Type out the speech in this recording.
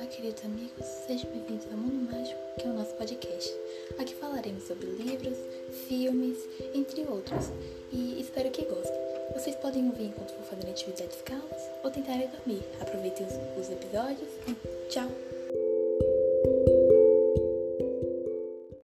Olá queridos amigos, sejam bem-vindos ao Mundo Mágico, que é o nosso podcast. Aqui falaremos sobre livros, filmes, entre outros, e espero que gostem. Vocês podem ouvir enquanto for fazendo atividades calmas ou tentarem dormir. Aproveitem os, os episódios. Tchau!